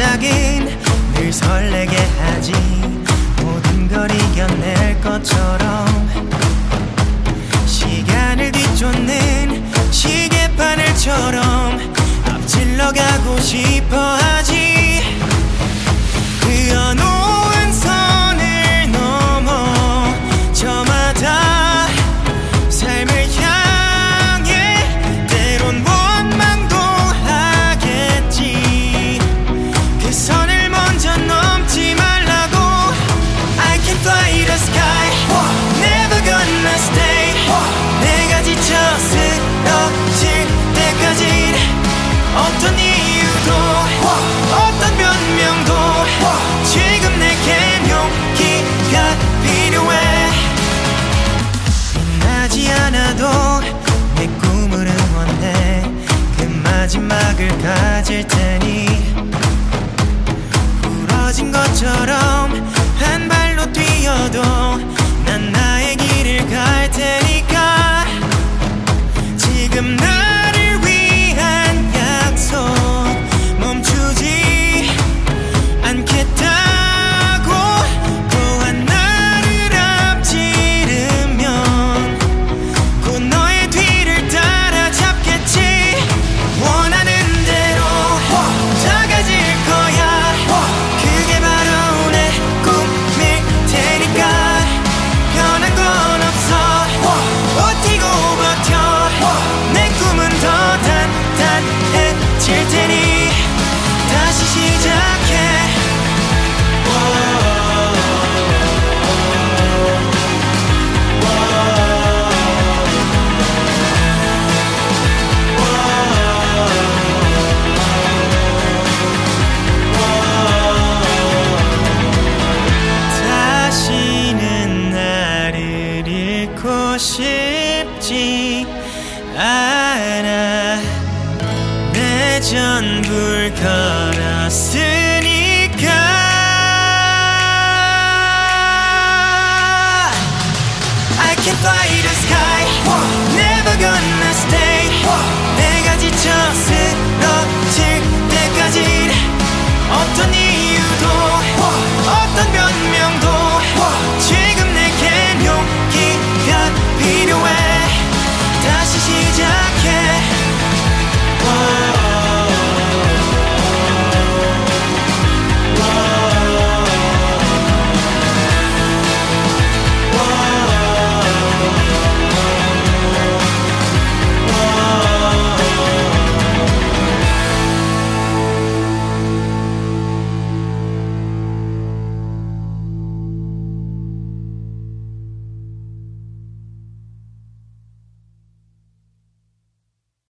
시작인 늘 설레게 하지. 모든 걸 이겨낼 것처럼 시간을 뒤쫓는 시계바늘처럼 앞질러 가고 싶어. 마지막을 가질 테니 부러진 것처럼 한 발로 뛰어도 난 나의 길을 갈 테니까 지금 나 싶지 않아. 내 전부를 걸었으니까. I can fly